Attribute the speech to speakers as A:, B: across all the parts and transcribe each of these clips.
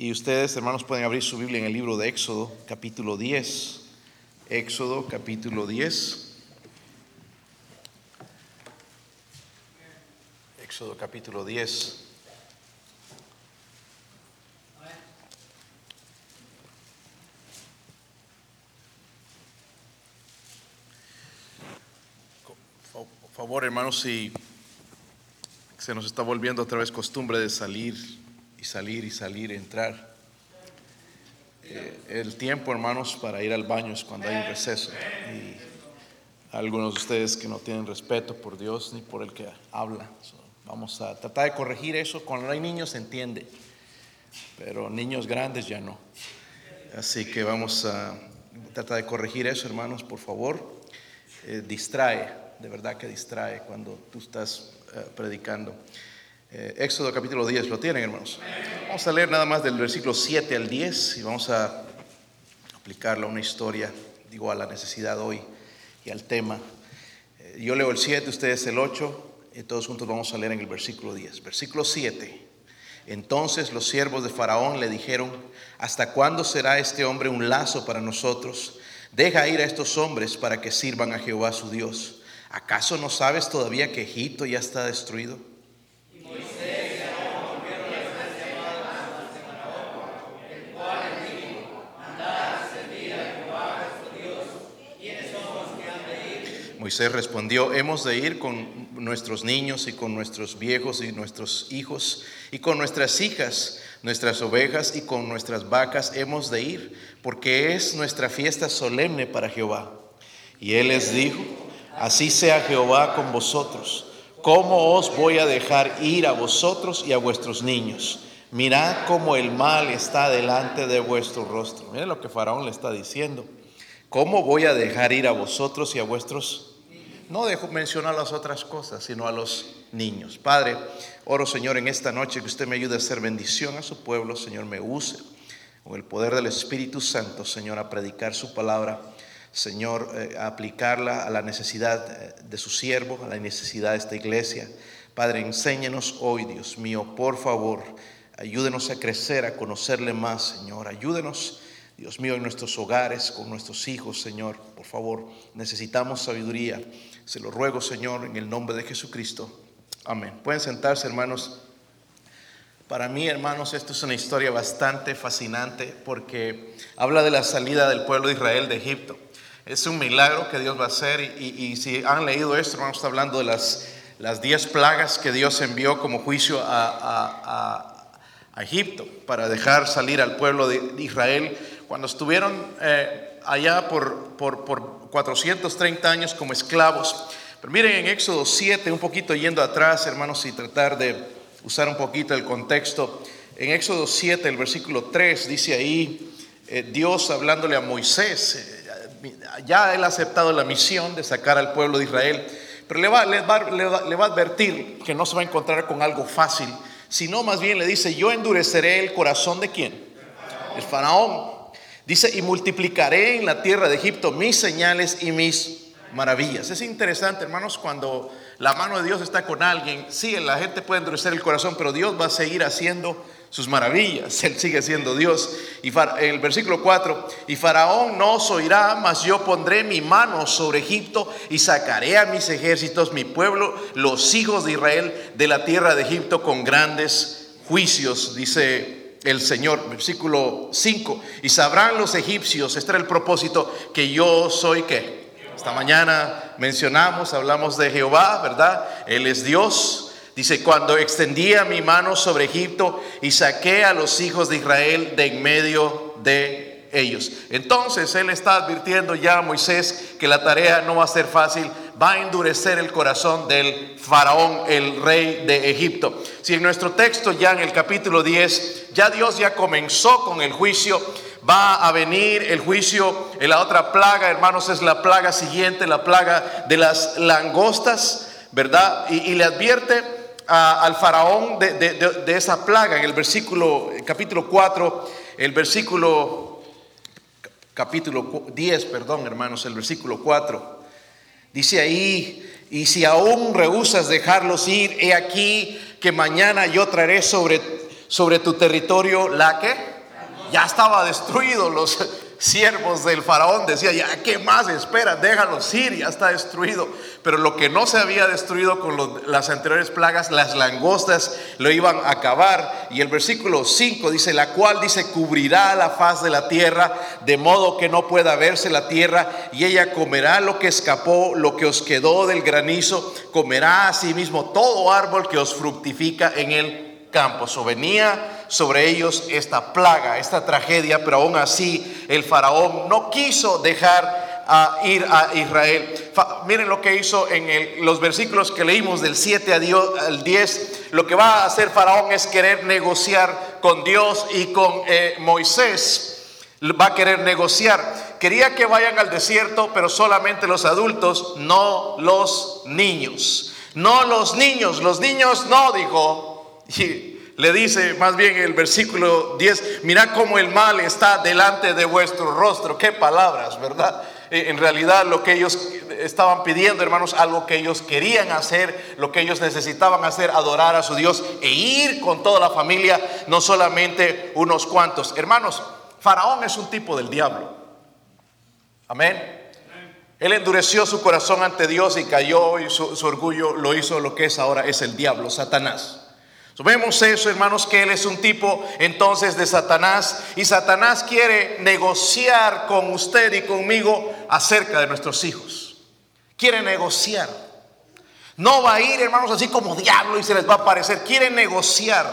A: Y ustedes, hermanos, pueden abrir su Biblia en el libro de Éxodo, capítulo 10. Éxodo, capítulo 10. Éxodo, capítulo 10. Por favor, hermanos, si se nos está volviendo otra vez costumbre de salir y salir y salir, entrar. Eh, el tiempo, hermanos, para ir al baño es cuando hay un receso. Y algunos de ustedes que no tienen respeto por Dios ni por el que habla. So, vamos a tratar de corregir eso. Cuando hay niños se entiende, pero niños grandes ya no. Así que vamos a tratar de corregir eso, hermanos, por favor. Eh, distrae, de verdad que distrae cuando tú estás eh, predicando. Eh, Éxodo capítulo 10, ¿lo tienen hermanos? Vamos a leer nada más del versículo 7 al 10 y vamos a aplicarlo a una historia, digo, a la necesidad hoy y al tema. Eh, yo leo el 7, ustedes el 8 y todos juntos vamos a leer en el versículo 10. Versículo 7. Entonces los siervos de Faraón le dijeron, ¿hasta cuándo será este hombre un lazo para nosotros? Deja ir a estos hombres para que sirvan a Jehová su Dios. ¿Acaso no sabes todavía que Egipto ya está destruido? Moisés respondió, hemos de ir con nuestros niños y con nuestros viejos y nuestros hijos y con nuestras hijas, nuestras ovejas y con nuestras vacas hemos de ir, porque es nuestra fiesta solemne para Jehová. Y él les dijo, así sea Jehová con vosotros. ¿Cómo os voy a dejar ir a vosotros y a vuestros niños? Mirad cómo el mal está delante de vuestro rostro. Miren lo que Faraón le está diciendo. ¿Cómo voy a dejar ir a vosotros y a vuestros no dejo mencionar las otras cosas, sino a los niños. Padre, oro Señor en esta noche que usted me ayude a hacer bendición a su pueblo, Señor, me use con el poder del Espíritu Santo, Señor, a predicar su palabra, Señor, eh, a aplicarla a la necesidad eh, de su siervo, a la necesidad de esta iglesia. Padre, enséñenos hoy, Dios mío, por favor, ayúdenos a crecer, a conocerle más, Señor, ayúdenos. Dios mío, en nuestros hogares, con nuestros hijos, Señor, por favor, necesitamos sabiduría. Se lo ruego, Señor, en el nombre de Jesucristo. Amén. Pueden sentarse, hermanos. Para mí, hermanos, esto es una historia bastante fascinante porque habla de la salida del pueblo de Israel de Egipto. Es un milagro que Dios va a hacer y, si han leído esto, hermanos, está hablando de las, las diez plagas que Dios envió como juicio a, Egipto para dejar salir al pueblo de, Israel cuando estuvieron eh, allá por, por, por 430 años como esclavos. Pero miren en Éxodo 7, un poquito yendo atrás, hermanos, y tratar de usar un poquito el contexto. En Éxodo 7, el versículo 3, dice ahí, eh, Dios hablándole a Moisés, eh, ya él ha aceptado la misión de sacar al pueblo de Israel, pero le va, le, va, le va a advertir que no se va a encontrar con algo fácil, sino más bien le dice, yo endureceré el corazón de quién? El faraón. Dice, y multiplicaré en la tierra de Egipto mis señales y mis maravillas. Es interesante, hermanos, cuando la mano de Dios está con alguien, sí, la gente puede endurecer el corazón, pero Dios va a seguir haciendo sus maravillas. Él sigue siendo Dios. Y el versículo 4, y Faraón no os oirá, mas yo pondré mi mano sobre Egipto y sacaré a mis ejércitos, mi pueblo, los hijos de Israel, de la tierra de Egipto con grandes juicios, dice el Señor, versículo 5, y sabrán los egipcios, este era el propósito, que yo soy que. Esta mañana mencionamos, hablamos de Jehová, ¿verdad? Él es Dios. Dice, cuando extendía mi mano sobre Egipto y saqué a los hijos de Israel de en medio de ellos. Entonces Él está advirtiendo ya a Moisés que la tarea no va a ser fácil, va a endurecer el corazón del faraón, el rey de Egipto. Si en nuestro texto ya en el capítulo 10, ya Dios ya comenzó con el juicio, va a venir el juicio, en la otra plaga, hermanos, es la plaga siguiente, la plaga de las langostas, ¿verdad? Y, le advierte al faraón de, esa plaga en el versículo, capítulo 4, el versículo, capítulo 10, perdón, hermanos, el versículo 4. Dice ahí, y si aún rehusas dejarlos ir, he aquí que mañana yo traeré sobre, sobre tu territorio la que ya estaba destruido los siervos del faraón decía, ya, ¿qué más espera? Déjalos ir, ya está destruido. Pero lo que no se había destruido con las anteriores plagas, las langostas lo iban a acabar. Y el versículo 5 dice, la cual dice, cubrirá la faz de la tierra, de modo que no pueda verse la tierra, y ella comerá lo que escapó, lo que os quedó del granizo, comerá asimismo todo árbol que os fructifica en el campo. So, venía sobre ellos esta plaga, esta tragedia, pero aún así el faraón no quiso dejar a ir a Israel. miren lo que hizo en los versículos que leímos del 7 al 10. Lo que va a hacer faraón es querer negociar con Dios y con eh, Moisés. Va a querer negociar. Quería que vayan al desierto, pero solamente los adultos, no los niños. No los niños, los niños no, dijo, y le dice más bien el versículo 10, mira cómo el mal está delante de vuestro rostro. Qué palabras, ¿verdad? Eh, en realidad lo que ellos estaban pidiendo, hermanos, algo que ellos querían hacer, lo que ellos necesitaban hacer, adorar a su Dios e ir con toda la familia, no solamente unos cuantos. Hermanos, Faraón es un tipo del diablo. Amén. Él endureció su corazón ante Dios y cayó y su, su orgullo lo hizo lo que es ahora, es el diablo, Satanás. Vemos eso, hermanos, que él es un tipo entonces de Satanás y Satanás quiere negociar con usted y conmigo acerca de nuestros hijos. Quiere negociar. No va a ir, hermanos, así como diablo y se les va a aparecer. Quiere negociar.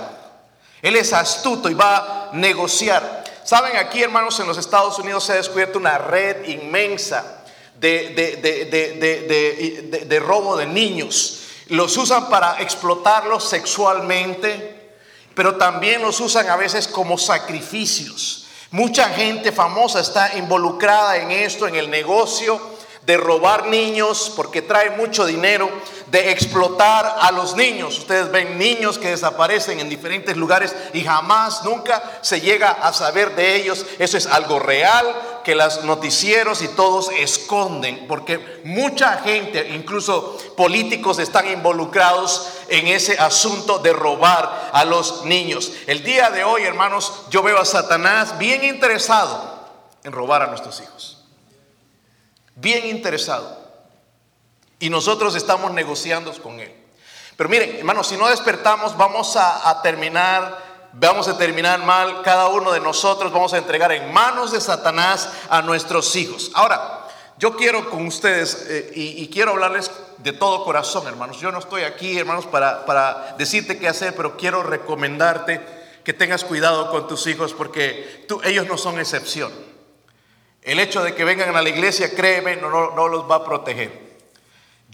A: Él es astuto y va a negociar. Saben, aquí, hermanos, en los Estados Unidos se ha descubierto una red inmensa de, de robo de niños. Los usan para explotarlos sexualmente, pero también los usan a veces como sacrificios. Mucha gente famosa está involucrada en esto, en el negocio de robar niños porque trae mucho dinero, de explotar a los niños. Ustedes ven niños que desaparecen en diferentes lugares y jamás, nunca se llega a saber de ellos. Eso es algo real que los noticieros y todos esconden, porque mucha gente, incluso políticos, están involucrados en ese asunto de robar a los niños. El día de hoy, hermanos, yo veo a Satanás bien interesado en robar a nuestros hijos. Bien interesado. Y nosotros estamos negociando con él. Pero miren, hermanos, si no despertamos, vamos a, terminar vamos a terminar mal, cada uno de nosotros vamos a entregar en manos de Satanás a nuestros hijos. Ahora, yo quiero con ustedes eh, y, quiero hablarles de todo corazón, hermanos. Yo no estoy aquí, hermanos, para, para decirte qué hacer, pero quiero recomendarte que tengas cuidado con tus hijos porque ellos no son excepción. El hecho de que vengan a la iglesia, créeme, no, no, no los va a proteger.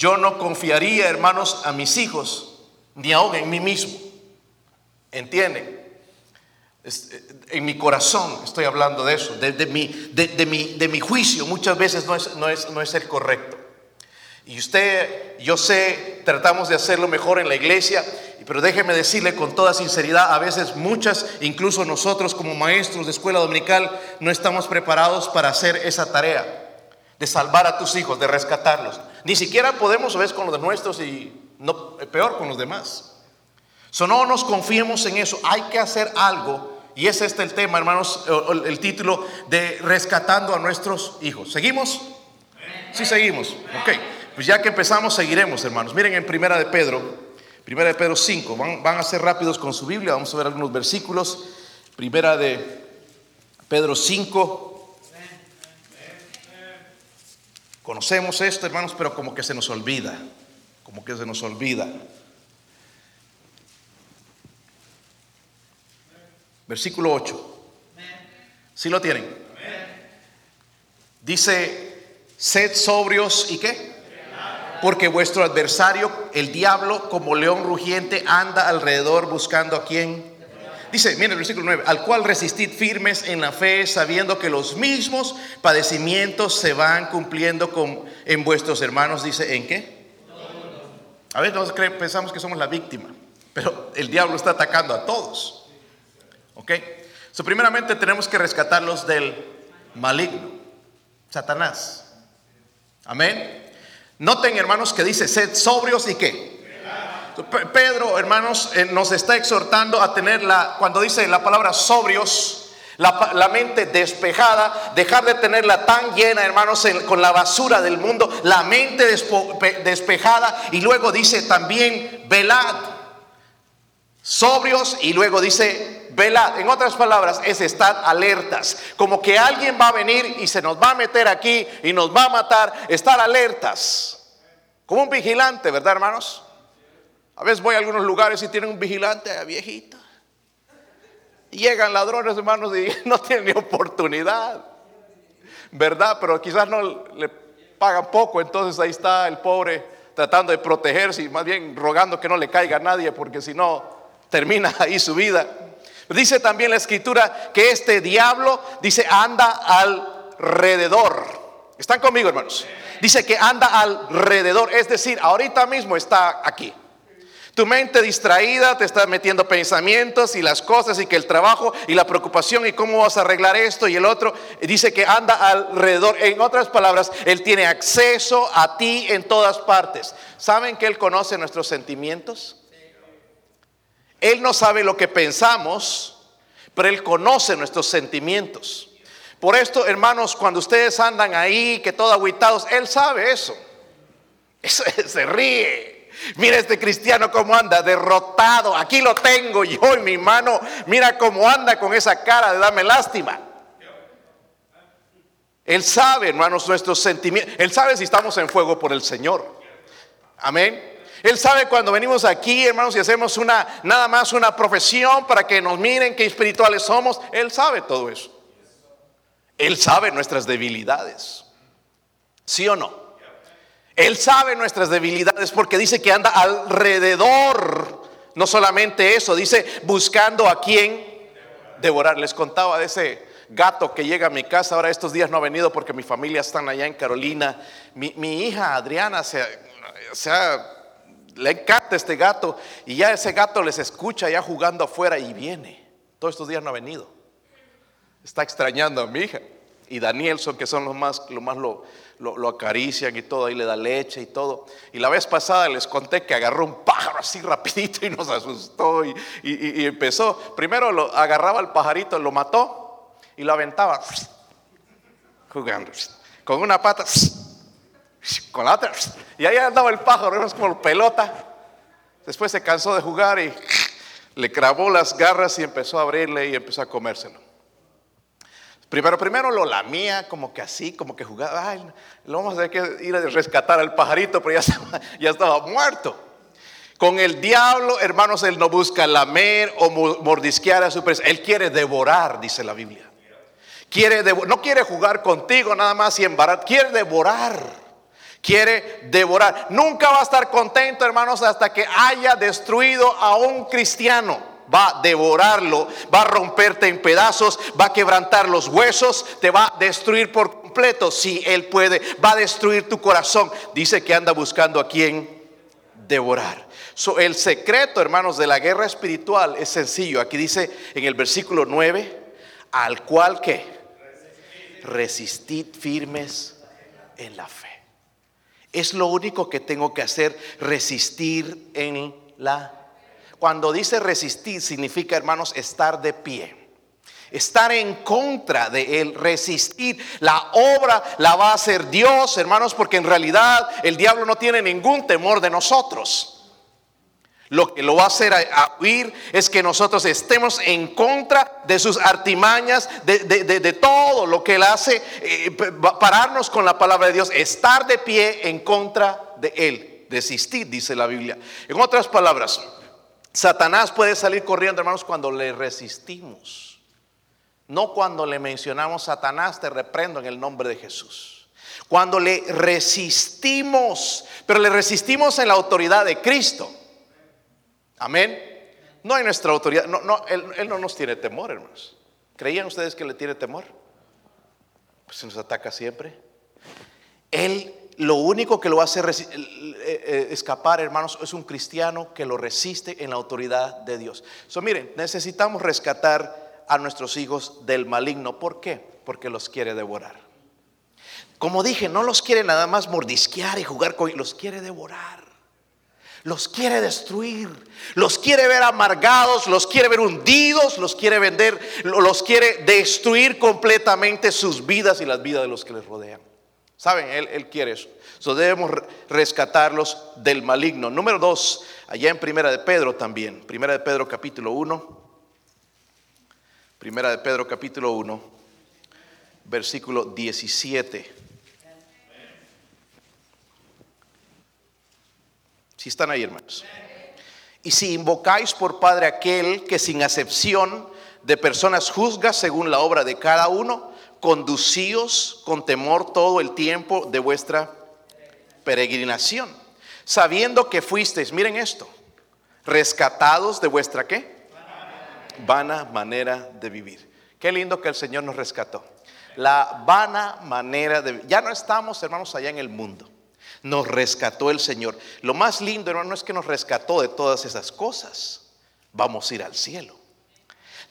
A: Yo no confiaría, hermanos, a mis hijos, ni aún en mí mismo. ¿Entienden? Eh, en mi corazón estoy hablando de eso, de, mi, de, mi, de mi, juicio muchas veces no es, no, es, no es el correcto. Y usted, yo sé, tratamos de hacerlo mejor en la iglesia, pero déjeme decirle con toda sinceridad, a veces muchas, incluso nosotros como maestros de escuela dominical, no estamos preparados para hacer esa tarea de salvar a tus hijos, de rescatarlos. Ni siquiera podemos, ver con los nuestros y no, peor con los demás. So, no nos confiemos en eso, hay que hacer algo y es este el tema, hermanos, el título de rescatando a nuestros hijos. ¿Seguimos? Sí, seguimos. Ok, pues ya que empezamos, seguiremos, hermanos. Miren en Primera de Pedro, Primera de Pedro 5, van, van a ser rápidos con su Biblia, vamos a ver algunos versículos. Primera de Pedro 5. Conocemos esto, hermanos, pero como que se nos olvida, como que se nos olvida. Versículo 8. ¿Sí lo tienen? Dice, sed sobrios y qué? Porque vuestro adversario, el diablo, como león rugiente, anda alrededor buscando a quien. Dice, miren el versículo 9, al cual resistid firmes en la fe, sabiendo que los mismos padecimientos se van cumpliendo con, en vuestros hermanos. Dice, ¿en qué? A veces pensamos que somos la víctima, pero el diablo está atacando a todos. ¿Ok? So, primeramente tenemos que rescatarlos del maligno, Satanás. Amén. Noten, hermanos, que dice, sed sobrios y qué. Pedro, hermanos, eh, nos está exhortando a tener la, cuando dice la palabra sobrios, la, mente despejada, dejar de tenerla tan llena, hermanos, con la basura del mundo, la mente despejada. Y luego dice también, velad, sobrios, y luego dice, velad. En otras palabras, es estar alertas. Como que alguien va a venir y se nos va a meter aquí y nos va a matar, estar alertas. Como un vigilante, ¿verdad, hermanos? A veces voy a algunos lugares y tienen un vigilante eh, viejito. Llegan ladrones, hermanos, y no tienen ni oportunidad. ¿Verdad? Pero quizás no le pagan poco, entonces ahí está el pobre tratando de protegerse y más bien rogando que no le caiga a nadie, porque si no, termina ahí su vida. Dice también la escritura que este diablo, dice, anda alrededor. ¿Están conmigo, hermanos? Dice que anda alrededor, es decir, ahorita mismo está aquí. Tu mente distraída te está metiendo pensamientos y las cosas y que el trabajo y la preocupación y cómo vas a arreglar esto y el otro. Dice que anda alrededor. En otras palabras, Él tiene acceso a ti en todas partes. ¿Saben que Él conoce nuestros sentimientos? Él no sabe lo que pensamos, pero Él conoce nuestros sentimientos. Por esto, hermanos, cuando ustedes andan ahí, que todo aguitados, Él sabe eso. eso se ríe. Mira este cristiano cómo anda, derrotado. Aquí lo tengo yo en mi mano. Mira cómo anda con esa cara de darme lástima. Él sabe, hermanos, nuestros sentimientos. Él sabe si estamos en fuego por el Señor. Amén. Él sabe cuando venimos aquí, hermanos, y hacemos una nada más una profesión para que nos miren qué espirituales somos. Él sabe todo eso. Él sabe nuestras debilidades. ¿Sí o no? Él sabe nuestras debilidades porque dice que anda alrededor. No solamente eso, dice buscando a quien devorar. Les contaba de ese gato que llega a mi casa. Ahora estos días no ha venido porque mi familia está allá en Carolina. Mi, hija Adriana se, le encanta este gato y ya ese gato les escucha ya jugando afuera y viene. Todos estos días no ha venido. Está extrañando a mi hija y Danielson, que son los más, lo más lo, lo, acarician y todo, ahí le da leche y todo. Y la vez pasada les conté que agarró un pájaro así rapidito y nos asustó y, empezó, primero agarraba el pajarito, lo mató y lo aventaba jugando con una pata, con la otra, y ahí andaba el pájaro, era como pelota. Después se cansó de jugar y le clavó las garras y empezó a abrirle y empezó a comérselo. Primero, primero lo lamía, como que así, como que jugaba. Ay, lo vamos a tener que ir a rescatar al pajarito, pero ya estaba, ya estaba muerto. Con el diablo, hermanos, él no busca lamer o mordisquear a su presa. Él quiere devorar, dice la Biblia. Quiere no quiere jugar contigo nada más y embarar, quiere devorar. Quiere devorar. Nunca va a estar contento, hermanos, hasta que haya destruido a un cristiano va a devorarlo, va a romperte en pedazos, va a quebrantar los huesos, te va a destruir por completo. Si Él puede, va a destruir tu corazón. Dice que anda buscando a quien devorar. el secreto, hermanos, de la guerra espiritual es sencillo. Aquí dice en el versículo 9, al cual que resistid firmes en la fe. Es lo único que tengo que hacer, resistir en la cuando dice resistir, significa, hermanos, estar de pie. Estar en contra de él, resistir. La obra la va a hacer Dios, hermanos, porque en realidad el diablo no tiene ningún temor de nosotros. Lo que lo va a hacer a, huir es que nosotros estemos en contra de sus artimañas, de, todo lo que él hace, eh, pararnos con la palabra de Dios, estar de pie en contra de él, resistir, dice la Biblia. En otras palabras, Satanás puede salir corriendo, hermanos, cuando le resistimos. No cuando le mencionamos Satanás, te reprendo en el nombre de Jesús. Cuando le resistimos, pero le resistimos en la autoridad de Cristo. Amén. No hay nuestra autoridad. No, no, él, él no nos tiene temor, hermanos. ¿Creían ustedes que le tiene temor? Pues se nos ataca siempre. Él lo único que lo hace eh, eh, escapar, hermanos, es un cristiano que lo resiste en la autoridad de Dios. So, miren, necesitamos rescatar a nuestros hijos del maligno. ¿Por qué? Porque los quiere devorar. Como dije, no los quiere nada más mordisquear y jugar con los quiere devorar. Los quiere destruir, los quiere ver amargados, los quiere ver hundidos, los quiere vender, los quiere destruir completamente sus vidas y las vidas de los que les rodean. ¿Saben? Él, quiere eso. So debemos rescatarlos del maligno. Número dos, allá en Primera de Pedro también. Primera de Pedro capítulo 1. Primera de Pedro capítulo 1, versículo 17. Si están ahí, hermanos. Y si invocáis por Padre aquel que sin acepción de personas juzga según la obra de cada uno, conducíos con temor todo el tiempo de vuestra peregrinación, sabiendo que fuisteis, miren esto, rescatados de vuestra qué? Vana manera de vivir. Qué lindo que el Señor nos rescató. La vana manera de Ya no estamos, hermanos, allá en el mundo nos rescató el Señor. Lo más lindo, hermano, es que nos rescató de todas esas cosas. Vamos a ir al cielo.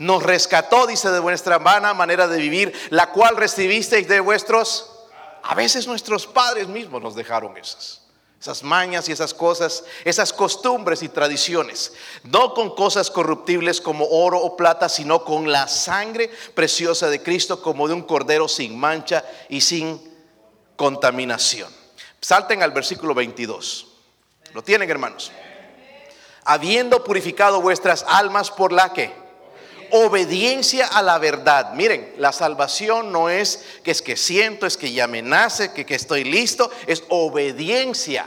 A: Nos rescató, dice, de vuestra vana manera de vivir, la cual recibisteis de vuestros... A veces nuestros padres mismos nos dejaron esas. Esas mañas y esas cosas, esas costumbres y tradiciones. No con cosas corruptibles como oro o plata, sino con la sangre preciosa de Cristo como de un cordero sin mancha y sin contaminación. Salten al versículo 22. ¿Lo tienen, hermanos? Habiendo purificado vuestras almas por la que obediencia a la verdad. Miren, la salvación no es que es que siento, es que ya me nace, que, que estoy listo, es obediencia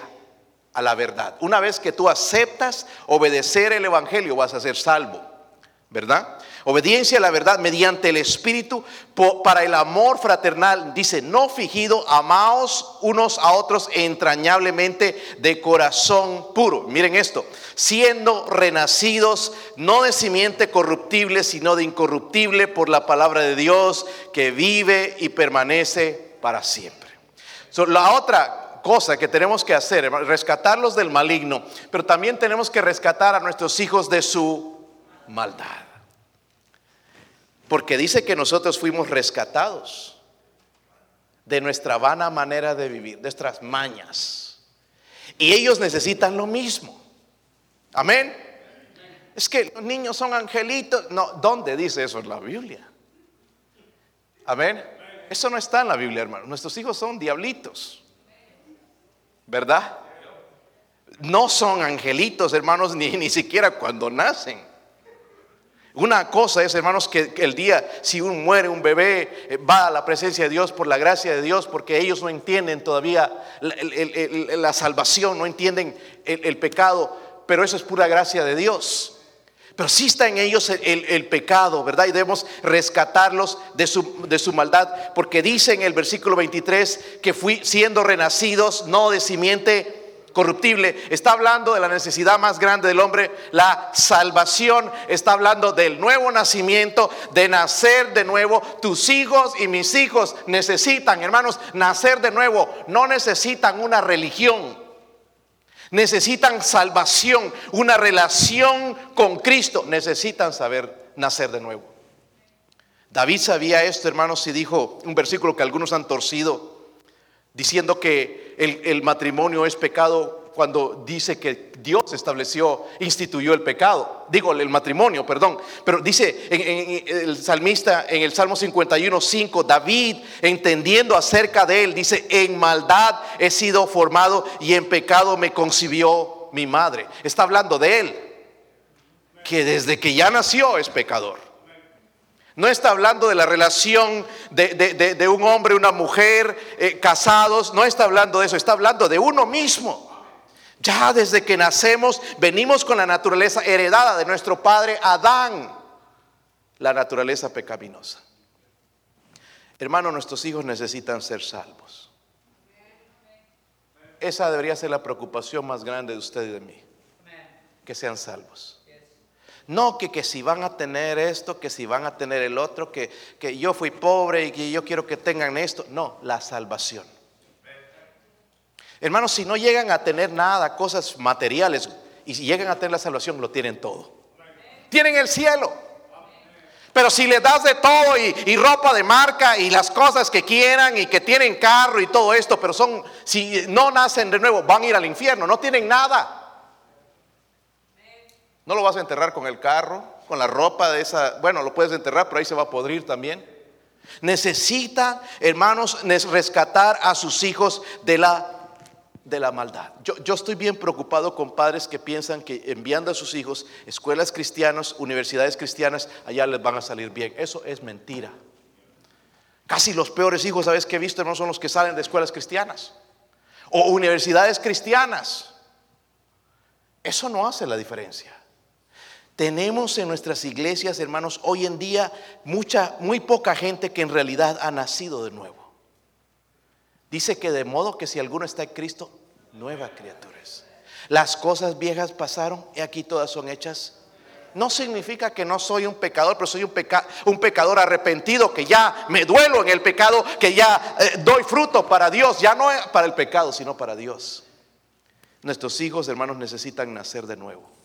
A: a la verdad. Una vez que tú aceptas obedecer el Evangelio, vas a ser salvo, ¿verdad? Obediencia a la verdad mediante el Espíritu para el amor fraternal. Dice, no fingido, amaos unos a otros entrañablemente de corazón puro. Miren esto, siendo renacidos no de simiente corruptible, sino de incorruptible por la palabra de Dios que vive y permanece para siempre. la otra cosa que tenemos que hacer, rescatarlos del maligno, pero también tenemos que rescatar a nuestros hijos de su maldad. Porque dice que nosotros fuimos rescatados de nuestra vana manera de vivir, de nuestras mañas. Y ellos necesitan lo mismo. Amén. Es que los niños son angelitos. No, ¿dónde dice eso en la Biblia? Amén. Eso no está en la Biblia, hermano. Nuestros hijos son diablitos. ¿Verdad? No son angelitos, hermanos, ni, ni siquiera cuando nacen. Una cosa es, hermanos, que, el día, si un muere, un bebé, eh, va a la presencia de Dios por la gracia de Dios, porque ellos no entienden todavía la, salvación, no entienden el, pecado, pero eso es pura gracia de Dios. Pero sí está en ellos el, pecado, ¿verdad? Y debemos rescatarlos de su, de su maldad, porque dice en el versículo 23 que fui siendo renacidos, no de simiente corruptible, está hablando de la necesidad más grande del hombre, la salvación, está hablando del nuevo nacimiento, de nacer de nuevo. Tus hijos y mis hijos necesitan, hermanos, nacer de nuevo, no necesitan una religión. Necesitan salvación, una relación con Cristo. Necesitan saber nacer de nuevo. David sabía esto, hermanos, y dijo un versículo que algunos han torcido diciendo que el, matrimonio es pecado cuando dice que Dios estableció, instituyó el pecado. Digo, el matrimonio, perdón. Pero dice el salmista en el Salmo 51, 5, David, entendiendo acerca de él, dice, en maldad he sido formado y en pecado me concibió mi madre. Está hablando de él, que desde que ya nació es pecador. No está hablando de la relación de, un hombre una mujer eh, casados, no está hablando de eso, está hablando de uno mismo. Ya desde que nacemos venimos con la naturaleza heredada de nuestro padre Adán, la naturaleza pecaminosa. Hermano, nuestros hijos necesitan ser salvos. Esa debería ser la preocupación más grande de usted y de mí, que sean salvos. No, que, que si van a tener esto, que si van a tener el otro, que, que yo fui pobre y que yo quiero que tengan esto. No, la salvación. Hermanos, si no llegan a tener nada, cosas materiales, y si llegan a tener la salvación, lo tienen todo. Tienen el cielo. Pero si les das de todo y, y, ropa de marca y las cosas que quieran y que tienen carro y todo esto, pero son, si no nacen de nuevo, van a ir al infierno, no tienen nada. No lo vas a enterrar con el carro, con la ropa de esa, bueno, lo puedes enterrar, pero ahí se va a podrir también. Necesita, hermanos, rescatar a sus hijos de la, de la maldad. Yo, yo, estoy bien preocupado con padres que piensan que enviando a sus hijos escuelas cristianas, universidades cristianas, allá les van a salir bien. Eso es mentira. Casi los peores hijos, ¿sabes que he visto? No son los que salen de escuelas cristianas o universidades cristianas. Eso no hace la diferencia. Tenemos en nuestras iglesias, hermanos, hoy en día mucha, muy poca gente que en realidad ha nacido de nuevo. Dice que de modo que si alguno está en Cristo, nueva criatura es. Las cosas viejas pasaron y aquí todas son hechas. No significa que no soy un pecador, pero soy un, un pecador arrepentido, que ya me duelo en el pecado, que ya eh, doy fruto para Dios, ya no para el pecado, sino para Dios. Nuestros hijos, hermanos, necesitan nacer de nuevo.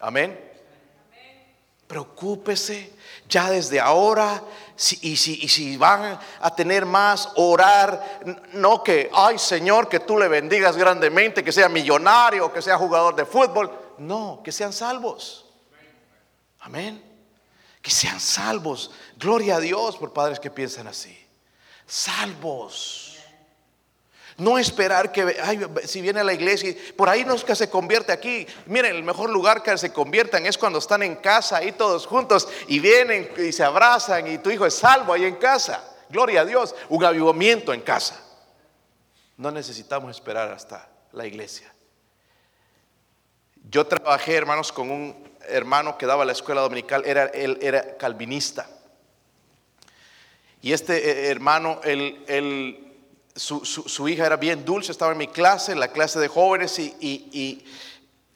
A: Amén. Preocúpese ya desde ahora y, si, y, si, van a tener más, orar, no que, ay Señor, que tú le bendigas grandemente, que sea millonario, que sea jugador de fútbol, no, que sean salvos. Amén. Que sean salvos. Gloria a Dios por padres que piensan así. Salvos. No esperar que, si viene a la iglesia, por ahí no es que se convierte aquí. Miren, el mejor lugar que se conviertan es cuando están en casa, ahí todos juntos, y vienen y se abrazan, y tu hijo es salvo ahí en casa. Gloria a Dios, un avivamiento en casa. No necesitamos esperar hasta la iglesia. Yo trabajé, hermanos, con un hermano que daba la escuela dominical, era, él era calvinista. Y este eh, hermano, él, él su, hija era bien dulce, estaba en mi clase, en la clase de jóvenes, y,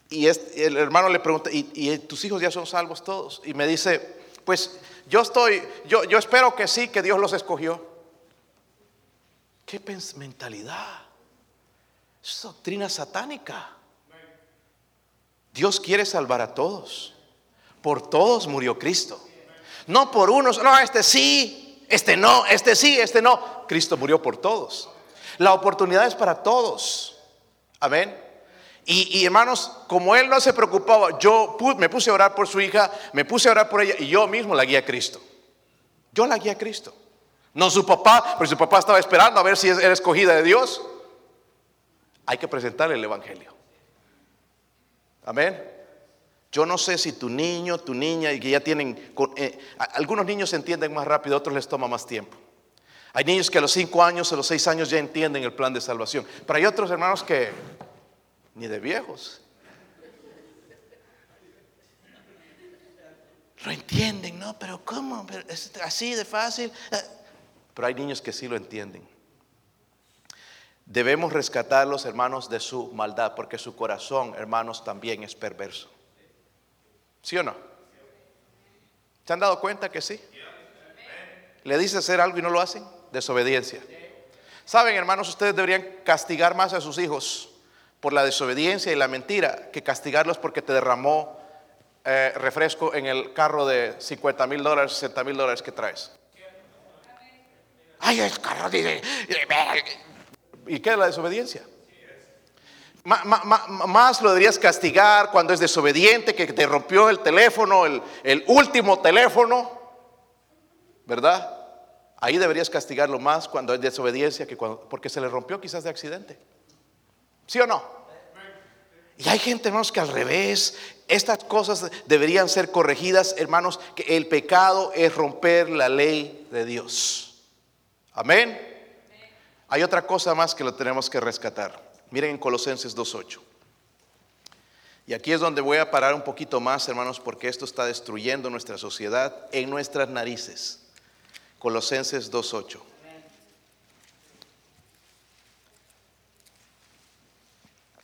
A: el hermano le pregunta, ¿Y, tus hijos ya son salvos todos? Y me dice, pues yo estoy, yo, yo espero que sí, que Dios los escogió. ¿Qué mentalidad? Es doctrina satánica. Dios quiere salvar a todos. Por todos murió Cristo. No por unos, no, este sí, este no, este sí, este no. Cristo murió por todos. La oportunidad es para todos. Amén. Y, hermanos, como él no se preocupaba, yo me puse a orar por su hija, me puse a orar por ella y yo mismo la guía a Cristo. Yo la guía a Cristo. No su papá, pero su papá estaba esperando a ver si era escogida de Dios. Hay que presentarle el Evangelio. Amén. Yo no sé si tu niño, tu niña, y que ya tienen, eh, algunos niños se entienden más rápido, otros les toma más tiempo. Hay niños que a los cinco años, a los seis años ya entienden el plan de salvación. Pero hay otros hermanos que ni de viejos. Lo entienden, ¿no? Pero ¿cómo? ¿Es así de fácil? Eh, pero hay niños que sí lo entienden. Debemos rescatar los hermanos de su maldad, porque su corazón, hermanos, también es perverso. ¿Sí o no? ¿Se han dado cuenta que sí? ¿Le dice hacer algo y no lo hacen? desobediencia. Saben, hermanos, ustedes deberían castigar más a sus hijos por la desobediencia y la mentira que castigarlos porque te derramó eh, refresco en el carro de 50 mil dólares, 60 mil dólares que traes. Ay, el carro dice. ¿Y qué es la desobediencia? Más lo deberías castigar cuando es desobediente, que te rompió el teléfono, el, último teléfono, ¿verdad? Ahí deberías castigarlo más cuando es desobediencia que cuando, porque se le rompió quizás de accidente. ¿Sí o no? Y hay gente, hermanos, que al revés, estas cosas deberían ser corregidas, hermanos, que el pecado es romper la ley de Dios. Amén. Hay otra cosa más que lo tenemos que rescatar. Miren en Colosenses 2.8. Y aquí es donde voy a parar un poquito más, hermanos, porque esto está destruyendo nuestra sociedad en nuestras narices. Colosenses 2.8.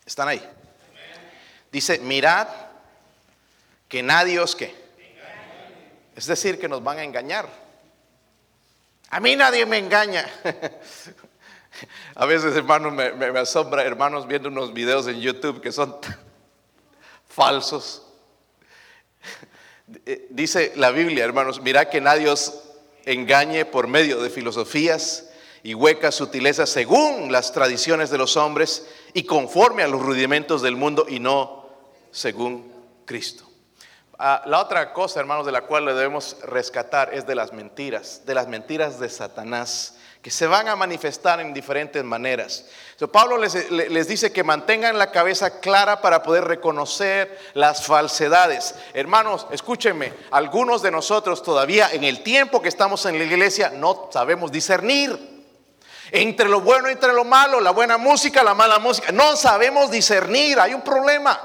A: ¿Están ahí? Dice, mirad que nadie os que. Es decir, que nos van a engañar. A mí nadie me engaña. a veces, hermanos, me, asombra, hermanos, viendo unos videos en YouTube que son falsos. Dice la Biblia, hermanos, mirad que nadie os engañe por medio de filosofías y huecas sutilezas según las tradiciones de los hombres y conforme a los rudimentos del mundo y no según Cristo. Ah, la otra cosa, hermanos, de la cual le debemos rescatar es de las mentiras, de las mentiras de Satanás, que se van a manifestar en diferentes maneras. Pablo les, les, dice que mantengan la cabeza clara para poder reconocer las falsedades. Hermanos, escúchenme, algunos de nosotros todavía en el tiempo que estamos en la iglesia no sabemos discernir entre lo bueno y entre lo malo, la buena música, la mala música. No sabemos discernir, hay un problema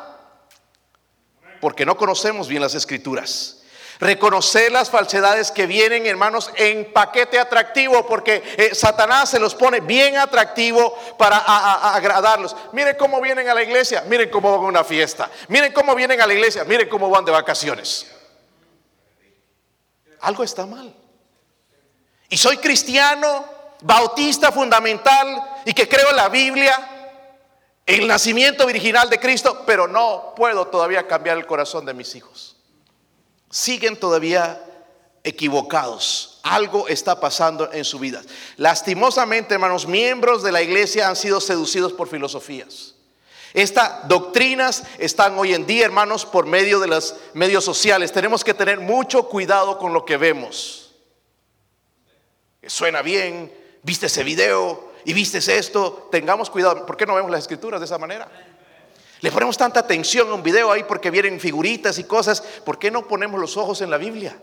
A: porque no conocemos bien las escrituras. Reconocer las falsedades que vienen, hermanos, en paquete atractivo, porque eh, Satanás se los pone bien atractivo para agradarlos. Miren cómo vienen a la iglesia, miren cómo van a una fiesta, miren cómo vienen a la iglesia, miren cómo van de vacaciones. Algo está mal. Y soy cristiano, bautista fundamental y que creo en la Biblia el nacimiento virginal de Cristo, pero no puedo todavía cambiar el corazón de mis hijos. Siguen todavía equivocados. Algo está pasando en su vida. Lastimosamente, hermanos, miembros de la iglesia han sido seducidos por filosofías. Estas doctrinas están hoy en día, hermanos, por medio de los medios sociales. Tenemos que tener mucho cuidado con lo que vemos. Suena bien, viste ese video, y vistes esto, tengamos cuidado. ¿Por qué no vemos las escrituras de esa manera? Le ponemos tanta atención a un video ahí porque vienen figuritas y cosas. ¿Por qué no ponemos los ojos en la Biblia?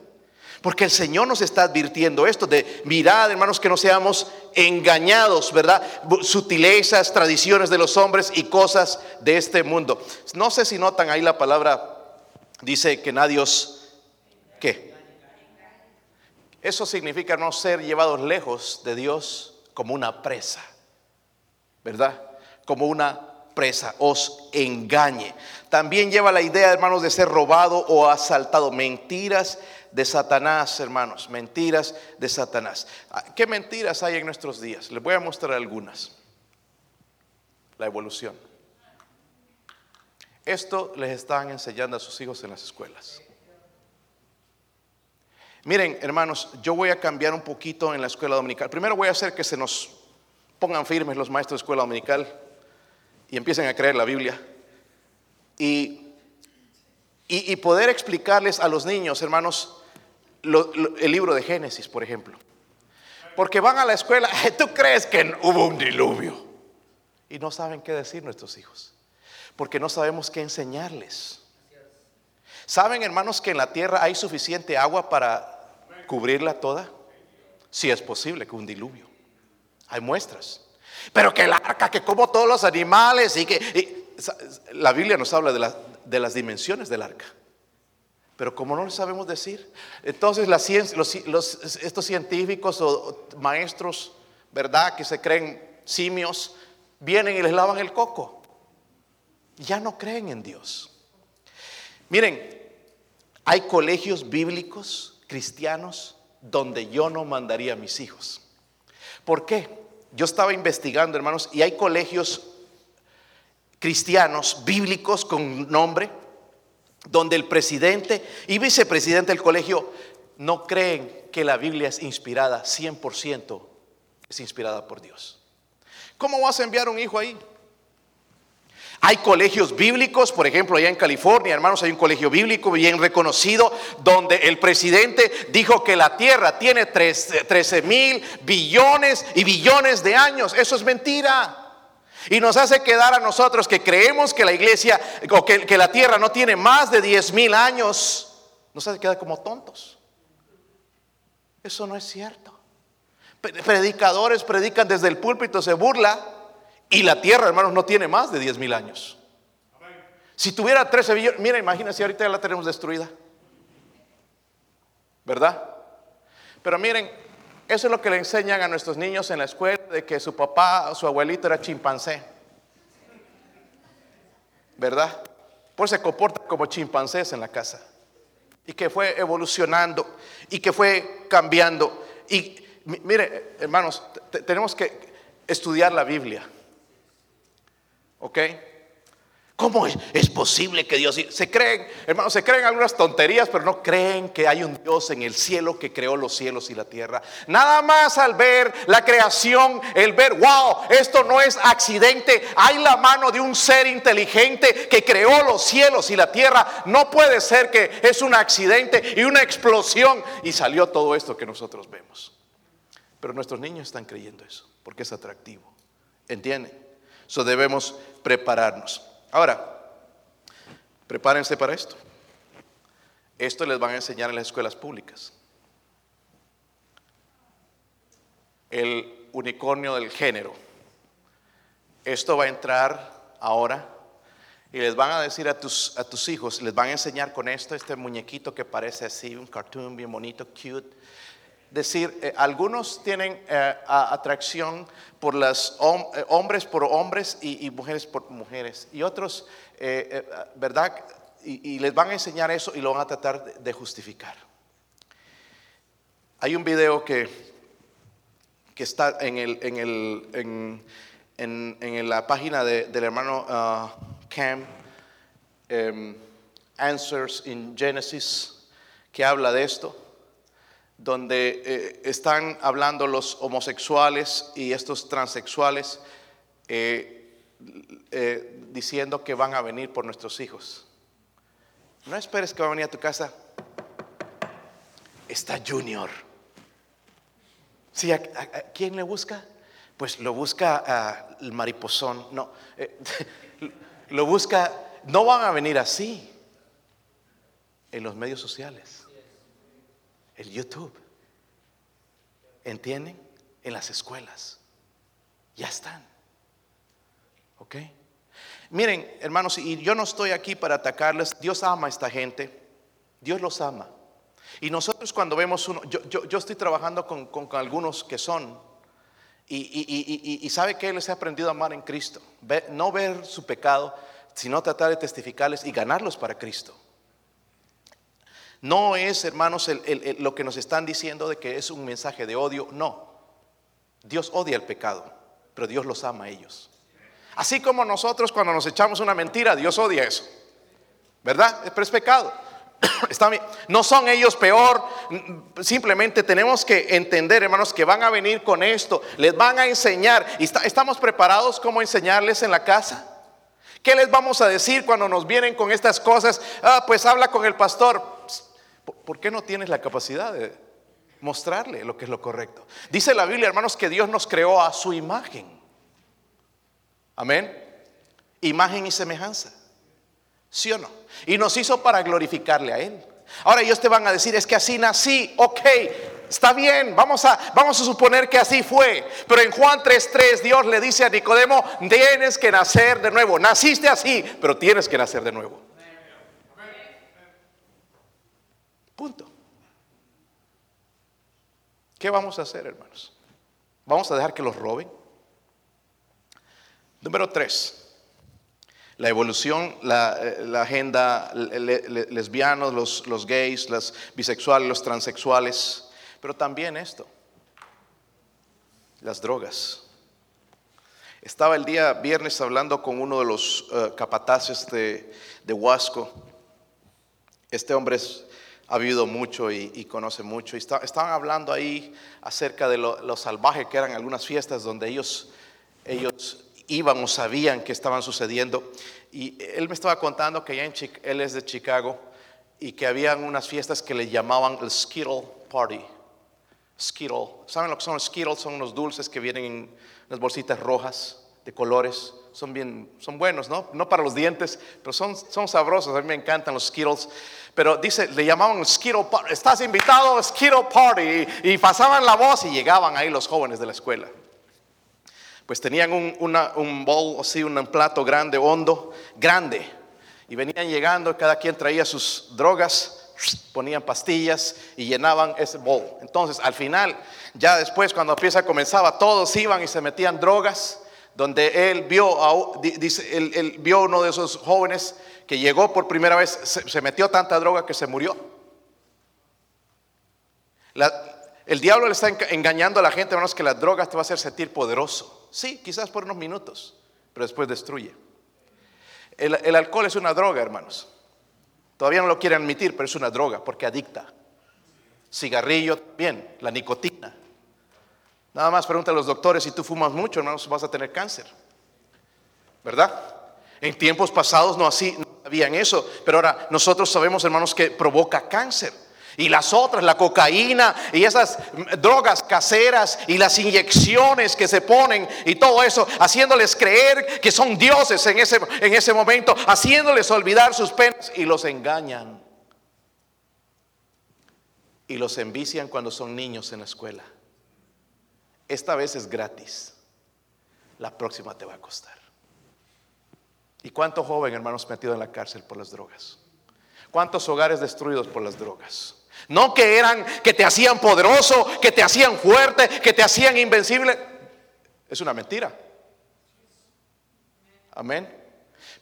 A: Porque el Señor nos está advirtiendo esto de mirad, hermanos, que no seamos engañados, ¿verdad? Sutilezas, tradiciones de los hombres y cosas de este mundo. No sé si notan ahí la palabra, dice que nadie os, ¿qué? Eso significa no ser llevados lejos de Dios como una presa, ¿verdad? Como una presa, os engañe. También lleva la idea, hermanos, de ser robado o asaltado. Mentiras de Satanás, hermanos, mentiras de Satanás. Ah, ¿Qué mentiras hay en nuestros días? Les voy a mostrar algunas. La evolución. Esto les están enseñando a sus hijos en las escuelas. Miren, hermanos, yo voy a cambiar un poquito en la escuela dominical. Primero voy a hacer que se nos pongan firmes los maestros de escuela dominical y empiecen a creer la Biblia. Y, y, poder explicarles a los niños, hermanos, el libro de Génesis, por ejemplo. Porque van a la escuela, ¿tú crees que hubo un diluvio? Y no saben qué decir nuestros hijos. Porque no sabemos qué enseñarles. ¿Saben, hermanos, que en la tierra hay suficiente agua para cubrirla toda? Si es posible que un diluvio. Hay muestras. Pero que el arca, que como todos los animales y que... la Biblia nos habla de, de, las dimensiones del arca. Pero como no lo sabemos decir, entonces la los, estos científicos o maestros, ¿verdad? Que se creen simios, vienen y les lavan el coco. Ya no creen en Dios. Miren, hay colegios bíblicos cristianos donde yo no mandaría a mis hijos. ¿Por qué? Yo estaba investigando, hermanos, y hay colegios cristianos bíblicos con nombre, donde el presidente y vicepresidente del colegio no creen que la Biblia es inspirada 100%, es inspirada por Dios. ¿Cómo vas a enviar un hijo ahí? Hay colegios bíblicos, por ejemplo, allá en California, hermanos, hay un colegio bíblico bien reconocido donde el presidente dijo que la tierra tiene 13 mil billones y billones de años. Eso es mentira. Y nos hace quedar a nosotros que creemos que la iglesia o que, la tierra no tiene más de 10 mil años. Nos hace quedar como tontos. Eso no es cierto. Predicadores predican desde el púlpito, se burla. Y la tierra, hermanos, no tiene más de 10 mil años. Si tuviera 13 billones, mira, imagínense, ahorita ya la tenemos destruida. ¿Verdad? Pero miren, eso es lo que le enseñan a nuestros niños en la escuela, de que su papá o su abuelito era chimpancé. ¿Verdad? Pues se comporta como chimpancés en la casa. Y que fue evolucionando y que fue cambiando. Y mire, hermanos, tenemos que estudiar la Biblia. ¿Ok? ¿Cómo es, posible que Dios se creen, hermanos, se creen algunas tonterías, pero no creen que hay un Dios en el cielo que creó los cielos y la tierra? Nada más al ver la creación, el ver, wow, esto no es accidente, hay la mano de un ser inteligente que creó los cielos y la tierra. No puede ser que es un accidente y una explosión y salió todo esto que nosotros vemos. Pero nuestros niños están creyendo eso porque es atractivo. ¿Entienden? Eso debemos prepararnos. Ahora, prepárense para esto. Esto les van a enseñar en las escuelas públicas. El unicornio del género. Esto va a entrar ahora y les van a decir a tus, a tus hijos, les van a enseñar con esto, este muñequito que parece así, un cartoon bien bonito, cute decir, eh, algunos tienen eh, atracción por los eh, hombres por hombres y, mujeres por mujeres. Y otros, ¿verdad? Y, les van a enseñar eso y lo van a tratar de, justificar. Hay un video que, que está en, el, en, el, en, en, la página del hermano uh, Cam, em, Answers in Genesis, que habla de esto donde eh, están hablando los homosexuales y estos transexuales eh, eh, diciendo que van a venir por nuestros hijos. No esperes que va a venir a tu casa. Está Junior. ¿Sí, a, quién le busca? Pues lo busca el mariposón. No, lo busca. No van a venir así en los medios sociales el YouTube. ¿Entienden? En las escuelas. Ya están. ¿Ok? Miren, hermanos, y yo no estoy aquí para atacarles. Dios ama a esta gente. Dios los ama. Y nosotros cuando vemos uno, yo, estoy trabajando con, algunos que son, y, sabe que les he aprendido a amar en Cristo. no ver su pecado, sino tratar de testificarles y ganarlos para Cristo. No es, hermanos, lo que nos están diciendo de que es un mensaje de odio. No. Dios odia el pecado, pero Dios los ama a ellos. Así como nosotros cuando nos echamos una mentira, Dios odia eso. ¿Verdad? Pero es pecado. No son ellos peor, simplemente tenemos que entender, hermanos, que van a venir con esto, les van a enseñar. ¿Y ¿Estamos preparados cómo enseñarles en la casa? ¿Qué les vamos a decir cuando nos vienen con estas cosas? Ah, pues habla con el pastor. ¿Por qué no tienes la capacidad de mostrarle lo que es lo correcto? Dice la Biblia, hermanos, que Dios nos creó a su imagen. Amén. Imagen y semejanza. ¿Sí o no? Y nos hizo para glorificarle a Él. Ahora ellos te van a decir, es que así nací, ok, está bien, vamos a, vamos a suponer que así fue. Pero en Juan 3.3 Dios le dice a Nicodemo, tienes que nacer de nuevo. Naciste así, pero tienes que nacer de nuevo. Punto. ¿Qué vamos a hacer, hermanos? ¿Vamos a dejar que los roben? Número tres. La evolución, la, eh, agenda lesbianos, los, los gays, los bisexuales, los transexuales, pero también esto, las drogas. Estaba el día viernes hablando con uno de los uh, capataces de, de Huasco. Este hombre es ha vivido mucho y, conoce mucho. Y estaban hablando ahí acerca de lo, salvaje que eran algunas fiestas donde ellos, ellos iban o sabían que estaban sucediendo. Y él me estaba contando que en él es de Chicago y que habían unas fiestas que le llamaban el Skittle Party. Skittle. ¿Saben lo que son los Skittles? Son unos dulces que vienen en unas bolsitas rojas de colores. Son bien, son buenos, ¿no? No para los dientes, pero son, son sabrosos. A mí me encantan los Skittles. Pero dice, le llamaban Skittle Party. Estás invitado a Skittle Party. Y, pasaban la voz y llegaban ahí los jóvenes de la escuela. Pues tenían un, un bowl, así, un plato grande, hondo, grande. Y venían llegando, cada quien traía sus drogas ponían pastillas y llenaban ese bowl. Entonces, al final, ya después, cuando empieza comenzaba, todos iban y se metían drogas donde él vio, a, dice, él, vio uno de esos jóvenes que llegó por primera vez, se, metió tanta droga que se murió. el diablo le está engañando a la gente, hermanos, que las drogas te va a hacer sentir poderoso. Sí, quizás por unos minutos, pero después destruye. El, el alcohol es una droga, hermanos. Todavía no lo quieren admitir, pero es una droga porque adicta. Cigarrillo bien, la nicotina. Nada más pregunta a los doctores, si tú fumas mucho, hermanos, vas a tener cáncer. ¿Verdad? En tiempos pasados no así, no sabían eso, pero ahora nosotros sabemos, hermanos, que provoca cáncer. Y las otras, la cocaína y esas drogas caseras y las inyecciones que se ponen y todo eso, haciéndoles creer que son dioses en ese, en ese momento, haciéndoles olvidar sus penas y los engañan. Y los envician cuando son niños en la escuela. Esta vez es gratis, la próxima te va a costar. ¿Y cuánto joven, hermanos, metido en la cárcel por las drogas? ¿Cuántos hogares destruidos por las drogas? No que eran, que te hacían poderoso, que te hacían fuerte, que te hacían invencible. Es una mentira. Amén.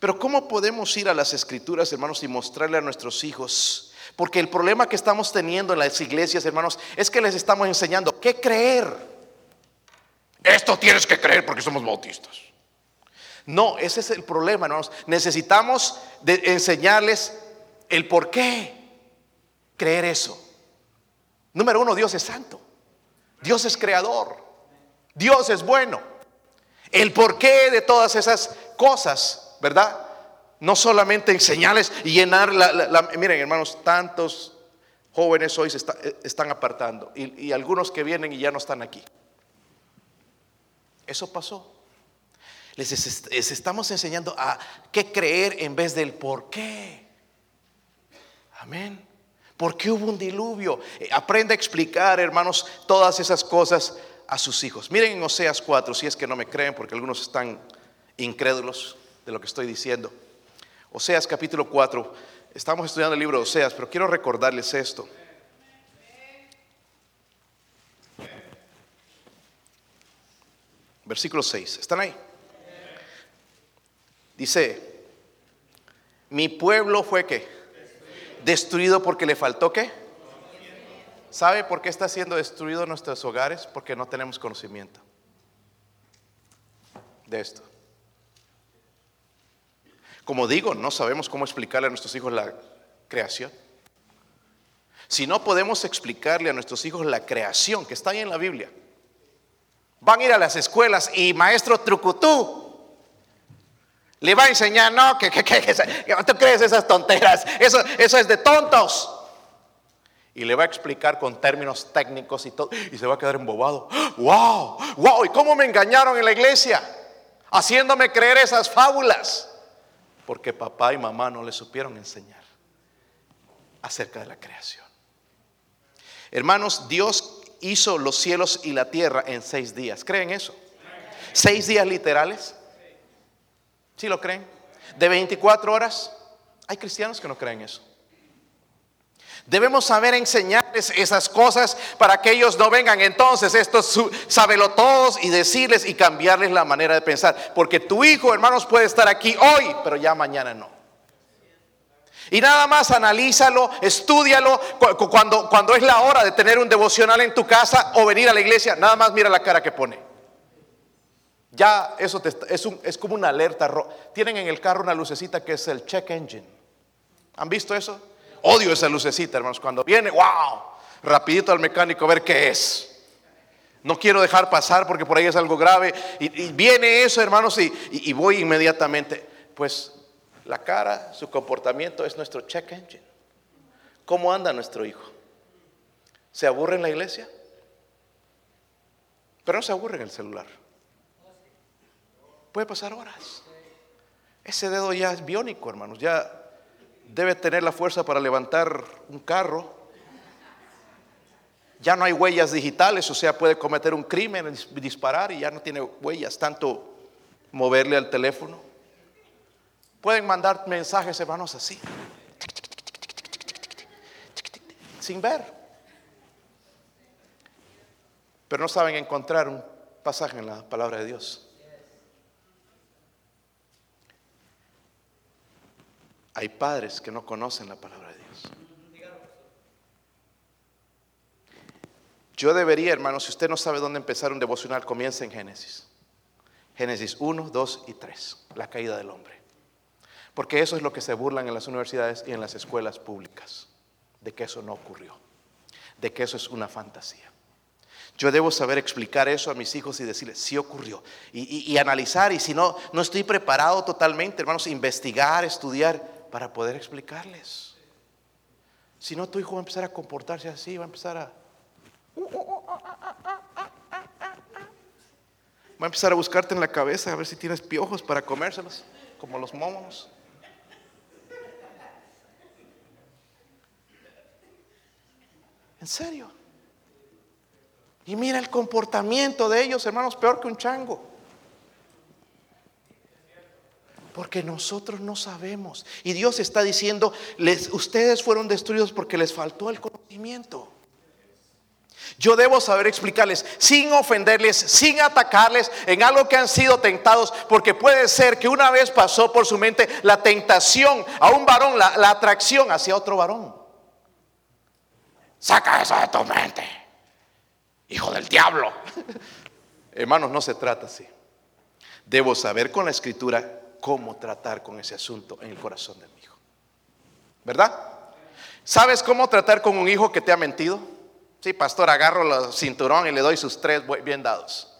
A: Pero ¿cómo podemos ir a las escrituras, hermanos, y mostrarle a nuestros hijos? Porque el problema que estamos teniendo en las iglesias, hermanos, es que les estamos enseñando qué creer. Esto tienes que creer porque somos bautistas. No, ese es el problema, hermanos. Necesitamos enseñarles el por qué creer eso. Número uno, Dios es santo. Dios es creador. Dios es bueno. El porqué de todas esas cosas, ¿verdad? No solamente enseñarles y llenar la, miren hermanos, tantos jóvenes hoy se eh, están apartando y algunos que vienen y ya no están aquí. Eso pasó. Les estamos enseñando a qué creer en vez del por qué. Amén. ¿Por qué hubo un diluvio? Eh, aprende a explicar, hermanos, todas esas cosas a sus hijos. Miren en Oseas 4, si es que no me creen, porque algunos están incrédulos de lo que estoy diciendo. Oseas capítulo 4, estamos estudiando el libro de Oseas, pero quiero recordarles esto. Versículo 6, ¿están ahí? Dice, mi pueblo fue que destruido porque le faltó qué? ¿Sabe por qué está siendo destruido nuestros hogares? Porque no tenemos conocimiento de esto. Como digo, no sabemos cómo explicarle a nuestros hijos la creación. Si no podemos explicarle a nuestros hijos la creación que está ahí en la Biblia, van a ir a las escuelas y maestro trucutú, le va a enseñar, no, que, que, que, tú crees esas tonteras, eso, eso es de tontos. Y le va a explicar con términos técnicos y todo, y se va a quedar embobado. ¡Wow! ¡Wow! ¿Y cómo me engañaron en la iglesia? Haciéndome creer esas fábulas. Porque papá y mamá no le supieron enseñar acerca de la creación. Hermanos, Dios hizo los cielos y la tierra en seis días. ¿Creen eso? Seis días literales. ¿Sí lo creen? De 24 horas. Hay cristianos que no creen eso. Debemos saber enseñarles esas cosas para que ellos no vengan entonces, estos sábelo todos y decirles y cambiarles la manera de pensar. Porque tu hijo, hermanos, puede estar aquí hoy, pero ya mañana no. Y nada más analízalo, estudialo. Cuando, cuando es la hora de tener un devocional en tu casa o venir a la iglesia, nada más mira la cara que pone. Ya eso es, es como una alerta. Tienen en el carro una lucecita que es el check engine. ¿Han visto eso? Odio esa lucecita, hermanos. Cuando viene, wow, rapidito al mecánico a ver qué es. No quiero dejar pasar porque por ahí es algo grave. Y, viene eso, hermanos, y, y voy inmediatamente. Pues la cara, su comportamiento es nuestro check engine. ¿Cómo anda nuestro hijo? ¿Se aburre en la iglesia? Pero no se aburre en el celular. Puede pasar horas. Ese dedo ya es biónico, hermanos. Ya debe tener la fuerza para levantar un carro. Ya no hay huellas digitales, o sea, puede cometer un crimen, disparar y ya no tiene huellas, tanto moverle al teléfono. Pueden mandar mensajes, hermanos, así, sin ver. Pero no saben encontrar un pasaje en la palabra de Dios. Hay padres que no conocen la palabra de Dios. Yo debería, hermano, si usted no sabe dónde empezar un devocional, comienza en Génesis. Génesis 1, 2 y 3, la caída del hombre. Porque eso es lo que se burlan en las universidades y en las escuelas públicas, de que eso no ocurrió, de que eso es una fantasía. Yo debo saber explicar eso a mis hijos y decirles, sí ocurrió. Y, analizar, y si no, no estoy preparado totalmente, hermanos, investigar, estudiar para poder explicarles. Si no, tu hijo va a empezar a comportarse así, va a empezar a... Va a empezar a buscarte en la cabeza a ver si tienes piojos para comérselos, como los momos. En serio. Y mira el comportamiento de ellos, hermanos, peor que un chango. Porque nosotros no sabemos. Y Dios está diciendo, les, ustedes fueron destruidos porque les faltó el conocimiento. Yo debo saber explicarles sin ofenderles, sin atacarles en algo que han sido tentados, porque puede ser que una vez pasó por su mente la tentación a un varón, la, la atracción hacia otro varón. Saca eso de tu mente, hijo del diablo. Hermanos, no se trata así. Debo saber con la escritura cómo tratar con ese asunto en el corazón de mi hijo. ¿Verdad? ¿Sabes cómo tratar con un hijo que te ha mentido? Sí, pastor, agarro el cinturón y le doy sus tres bien dados.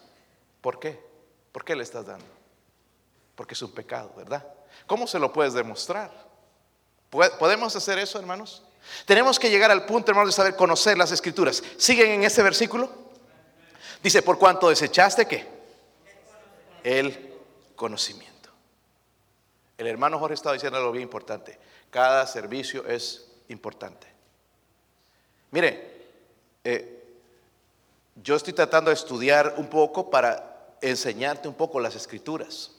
A: ¿Por qué? ¿Por qué le estás dando? Porque es un pecado, ¿verdad? ¿Cómo se lo puedes demostrar? ¿Podemos hacer eso, hermanos? Tenemos que llegar al punto, hermanos, de saber conocer las escrituras. ¿Siguen en este versículo? Dice, por cuanto desechaste qué? El conocimiento. El hermano Jorge estaba diciendo algo bien importante. Cada servicio es importante. Mire, eh, yo estoy tratando de estudiar un poco para enseñarte un poco las escrituras.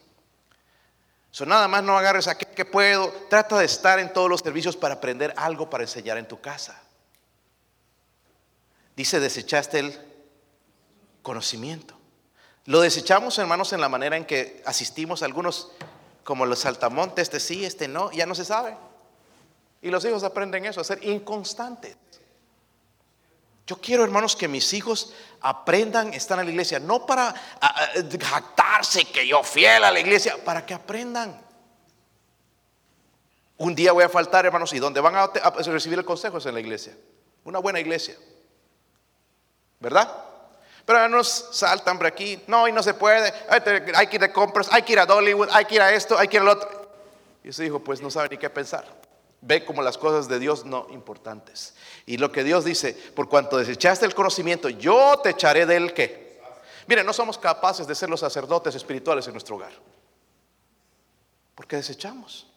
A: So, nada más no agarres a que puedo. Trata de estar en todos los servicios para aprender algo para enseñar en tu casa. Dice, desechaste el conocimiento. Lo desechamos, hermanos, en la manera en que asistimos a algunos como los saltamontes, este sí, este no, ya no se sabe. Y los hijos aprenden eso, a ser inconstantes. Yo quiero, hermanos, que mis hijos aprendan, están en la iglesia, no para jactarse que yo fiel a la iglesia, para que aprendan. Un día voy a faltar, hermanos, y donde van a, recibir el consejo es en la iglesia. Una buena iglesia. ¿Verdad? Pero nos saltan por aquí, no, y no se puede, hay que ir de compras, hay que ir a Dollywood, hay que ir a esto, hay que ir al otro. Y ese dijo, pues no sabe ni qué pensar. Ve como las cosas de Dios no importantes. Y lo que Dios dice, por cuanto desechaste el conocimiento, yo te echaré del qué. Mire, no somos capaces de ser los sacerdotes espirituales en nuestro hogar. Porque desechamos.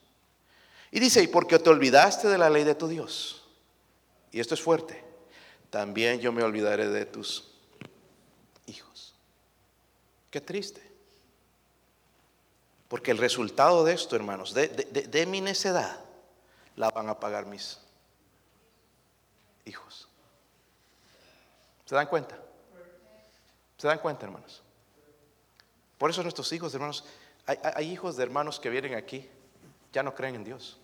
A: Y dice, y porque te olvidaste de la ley de tu Dios. Y esto es fuerte. También yo me olvidaré de tus Qué triste. Porque el resultado de esto, hermanos, de, mi necedad, la van a pagar mis hijos. ¿Se dan cuenta? ¿Se dan cuenta, hermanos? Por eso nuestros hijos, hermanos, hay, hijos de hermanos que vienen aquí, ya no creen en Dios.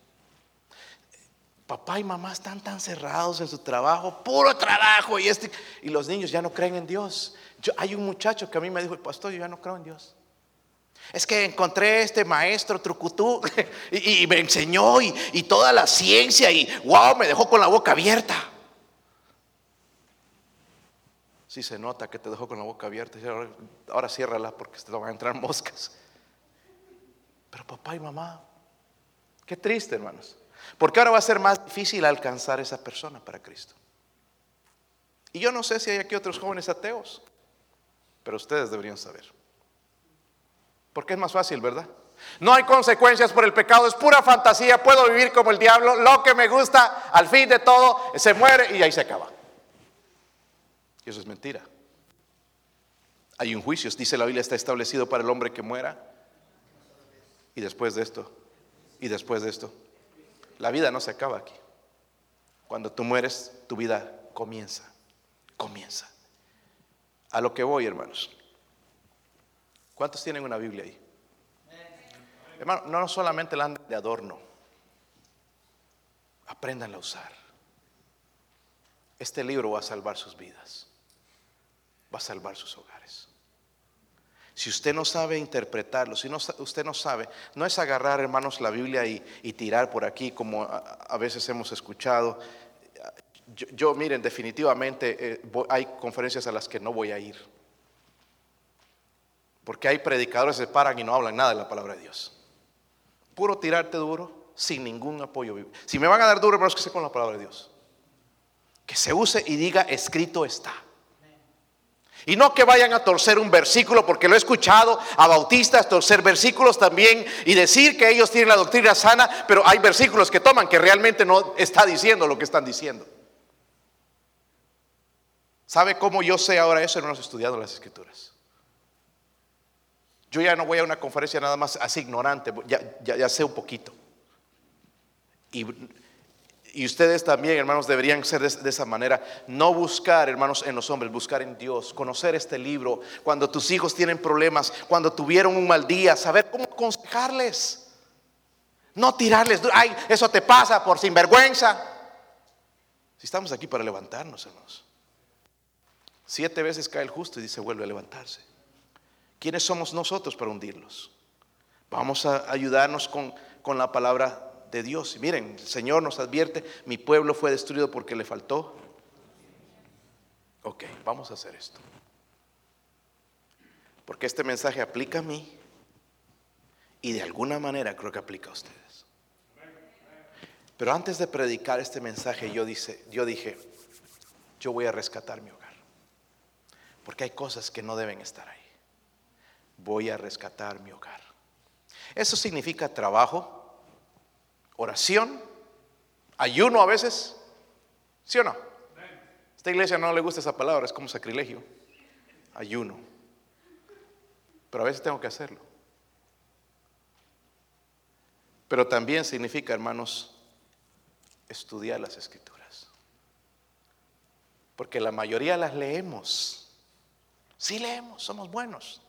A: Papá y mamá están tan cerrados en su trabajo, puro trabajo, y, este, y los niños ya no creen en Dios hay un muchacho que a mí me dijo, pastor, yo ya no creo en Dios. Es que encontré este maestro trucutú y, me enseñó y, toda la ciencia y wow, me dejó con la boca abierta. Sí se nota que te dejó con la boca abierta. Ahora, ciérrala porque te van a entrar moscas. Pero papá y mamá, qué triste hermanos. Porque ahora va a ser más difícil alcanzar esa persona para Cristo. Y yo no sé si hay aquí otros jóvenes ateos. Pero ustedes deberían saber. Porque es más fácil, ¿verdad? No hay consecuencias por el pecado, es pura fantasía, puedo vivir como el diablo, lo que me gusta, al fin de todo, se muere y ahí se acaba. Y eso es mentira. Hay un juicio, dice la Biblia, está establecido para el hombre que muera. Y después de esto, y después de esto, la vida no se acaba aquí. Cuando tú mueres, tu vida comienza, comienza. A lo que voy, hermanos. ¿Cuántos tienen una Biblia ahí? Hermano, no solamente la andan de adorno. Aprendan a usar. Este libro va a salvar sus vidas. Va a salvar sus hogares. Si usted no sabe interpretarlo, si usted no sabe, no es agarrar, hermanos, la Biblia y, tirar por aquí como a, veces hemos escuchado. Yo, miren, definitivamente eh, hay conferencias a las que no voy a ir. Porque hay predicadores que se paran y no hablan nada de la palabra de Dios. Puro tirarte duro sin ningún apoyo. Si me van a dar duro, hermanos, que sea con la palabra de Dios. Que se use y diga, escrito está. Y no que vayan a torcer un versículo, porque lo he escuchado a bautistas torcer versículos también y decir que ellos tienen la doctrina sana, pero hay versículos que toman que realmente no está diciendo lo que están diciendo. ¿Sabe cómo yo sé ahora eso? No estudiado las escrituras. Yo ya no voy a una conferencia nada más así ignorante, ya, sé un poquito. Y y ustedes también, hermanos, deberían ser de, esa manera. No buscar, hermanos, en los hombres, buscar en Dios, conocer este libro. Cuando tus hijos tienen problemas, cuando tuvieron un mal día, saber cómo aconsejarles. No tirarles, ay, eso te pasa por sinvergüenza. Si estamos aquí para levantarnos, hermanos. Siete veces cae el justo y dice, vuelve a levantarse. ¿Quiénes somos nosotros para hundirlos? Vamos a ayudarnos con, con la palabra de Dios. miren, el Señor nos advierte, mi pueblo fue destruido porque le faltó. Ok, vamos a hacer esto. Porque este mensaje aplica a mí y de alguna manera creo que aplica a ustedes. Pero antes de predicar este mensaje, yo, dice, yo dije, yo voy a rescatar mi hogar. Porque hay cosas que no deben estar ahí. Voy a rescatar mi hogar. Eso significa trabajo, oración, ayuno a veces, ¿sí o no? esta iglesia no le gusta esa palabra, es como sacrilegio, ayuno. Pero a veces tengo que hacerlo. Pero también significa, hermanos, estudiar las escrituras. Porque la mayoría las leemos. Sí leemos, somos buenos.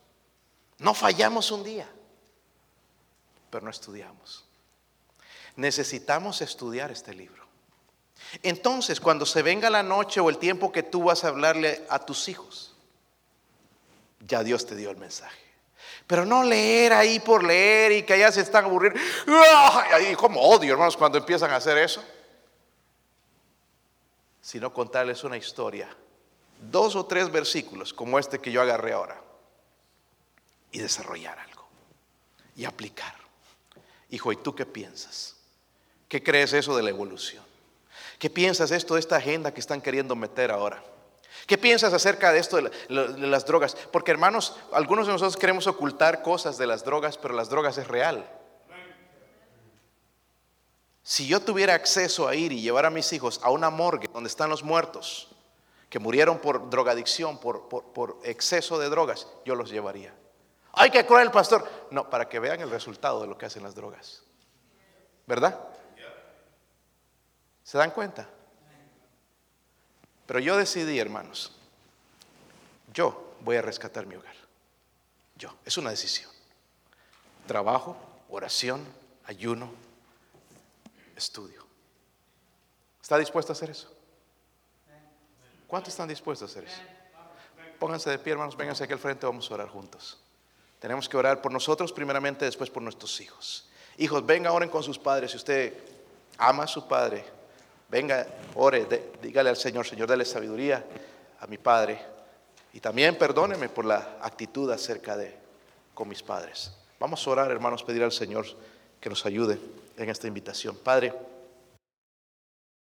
A: No fallamos un día, pero no estudiamos. Necesitamos estudiar este libro. Entonces, cuando se venga la noche o el tiempo que tú vas a hablarle a tus hijos, ya Dios te dio el mensaje. Pero no leer ahí por leer y que allá se están aburriendo. Y como odio, hermanos, cuando empiezan a hacer eso. Sino contarles una historia. Dos o tres versículos como este que yo agarré ahora. Y desarrollar algo. Y aplicar. Hijo, ¿y tú qué piensas? ¿Qué crees eso de la evolución? ¿Qué piensas esto de esta agenda que están queriendo meter ahora? ¿Qué piensas acerca de esto de, las drogas? Porque hermanos, algunos de nosotros queremos ocultar cosas de las drogas, pero las drogas es real. Si yo tuviera acceso a ir y llevar a mis hijos a una morgue donde están los muertos, que murieron por drogadicción, por, por exceso de drogas, yo los llevaría. ¡Ay, qué cruel, pastor! No, para que vean el resultado de lo que hacen las drogas. ¿Verdad? ¿Se dan cuenta? Pero yo decidí, hermanos, yo voy a rescatar mi hogar. Yo, es una decisión. Trabajo, oración, ayuno, estudio. ¿Está dispuesto a hacer eso? ¿Cuántos están dispuestos a hacer eso? Pónganse de pie, hermanos, vénganse aquí al frente, vamos a orar juntos. Tenemos que orar por nosotros primeramente, después por nuestros hijos. Hijos, vengan, oren con sus padres. Si usted ama a su padre, Venga, ore, dígale al Señor, Señor, dale sabiduría a mi padre. Y también perdóneme por la actitud acerca de con mis padres. Vamos a orar, hermanos, pedir al Señor que nos ayude en esta invitación. Padre.